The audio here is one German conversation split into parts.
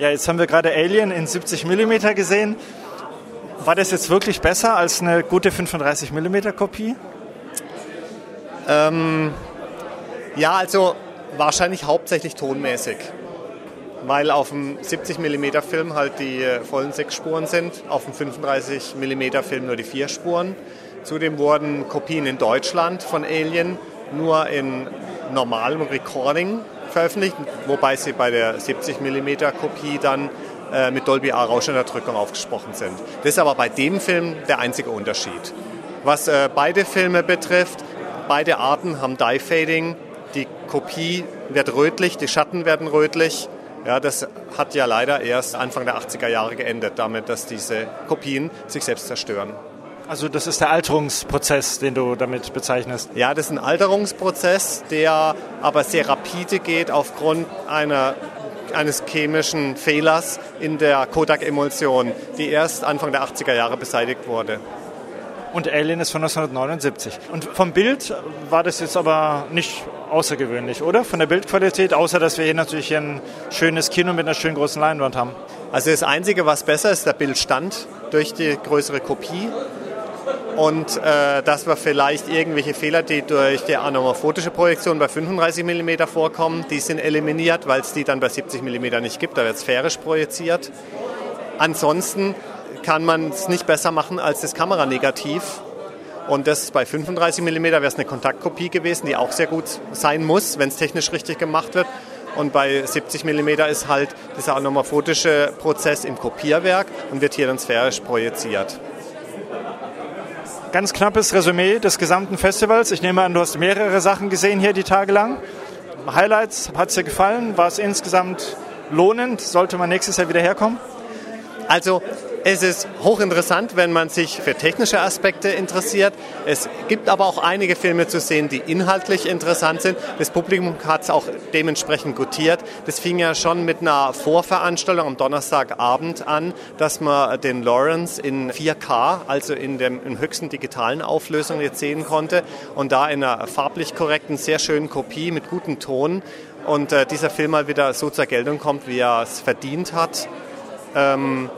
Ja, jetzt haben wir gerade Alien in 70 mm gesehen. War das jetzt wirklich besser als eine gute 35 mm Kopie? Ähm, ja, also wahrscheinlich hauptsächlich tonmäßig. Weil auf dem 70 mm Film halt die äh, vollen sechs Spuren sind, auf dem 35 mm Film nur die vier Spuren. Zudem wurden Kopien in Deutschland von Alien nur in normalem Recording veröffentlicht, wobei sie bei der 70 mm Kopie dann äh, mit Dolby A Rauschunterdrückung aufgesprochen sind. Das ist aber bei dem Film der einzige Unterschied. Was äh, beide Filme betrifft, beide Arten haben Dye Fading. Die Kopie wird rötlich, die Schatten werden rötlich. Ja, das hat ja leider erst Anfang der 80er Jahre geendet, damit, dass diese Kopien sich selbst zerstören. Also das ist der Alterungsprozess, den du damit bezeichnest. Ja, das ist ein Alterungsprozess, der aber sehr rapide geht aufgrund einer, eines chemischen Fehlers in der Kodak-Emulsion, die erst Anfang der 80er Jahre beseitigt wurde. Und Alien ist von 1979. Und vom Bild war das jetzt aber nicht außergewöhnlich, oder? Von der Bildqualität, außer dass wir hier natürlich ein schönes Kino mit einer schönen großen Leinwand haben. Also das Einzige, was besser ist, der Bildstand durch die größere Kopie und äh, dass wir vielleicht irgendwelche Fehler, die durch die anamorphotische Projektion bei 35 mm vorkommen, die sind eliminiert, weil es die dann bei 70 mm nicht gibt. Da wird sphärisch projiziert. Ansonsten kann man es nicht besser machen als das Kameranegativ. Und das bei 35 mm wäre es eine Kontaktkopie gewesen, die auch sehr gut sein muss, wenn es technisch richtig gemacht wird. Und bei 70 mm ist halt dieser anamorphotische Prozess im Kopierwerk und wird hier dann sphärisch projiziert. Ganz knappes Resümee des gesamten Festivals. Ich nehme an, du hast mehrere Sachen gesehen hier die Tage lang. Highlights, hat es dir gefallen? War es insgesamt lohnend? Sollte man nächstes Jahr wieder herkommen? Also es ist hochinteressant, wenn man sich für technische Aspekte interessiert. Es gibt aber auch einige Filme zu sehen, die inhaltlich interessant sind. Das Publikum hat es auch dementsprechend gutiert. Das fing ja schon mit einer Vorveranstaltung am Donnerstagabend an, dass man den Lawrence in 4K, also in der höchsten digitalen Auflösung jetzt sehen konnte und da in einer farblich korrekten, sehr schönen Kopie mit gutem Ton und äh, dieser Film mal wieder so zur Geltung kommt, wie er es verdient hat. Ähm,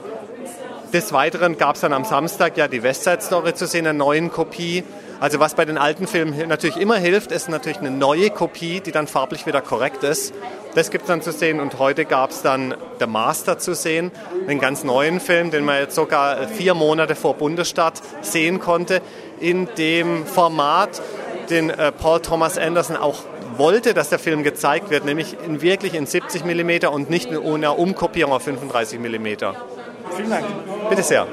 des Weiteren gab es dann am Samstag ja die Westside Story zu sehen, eine neuen Kopie. Also was bei den alten Filmen natürlich immer hilft, ist natürlich eine neue Kopie, die dann farblich wieder korrekt ist. Das gibt es dann zu sehen und heute gab es dann The Master zu sehen, einen ganz neuen Film, den man jetzt sogar vier Monate vor Bundesstadt sehen konnte, in dem Format, den äh, Paul Thomas Anderson auch wollte, dass der Film gezeigt wird, nämlich in wirklich in 70 mm und nicht ohne Umkopierung auf 35 mm. Vielen Dank. Bitte sehr.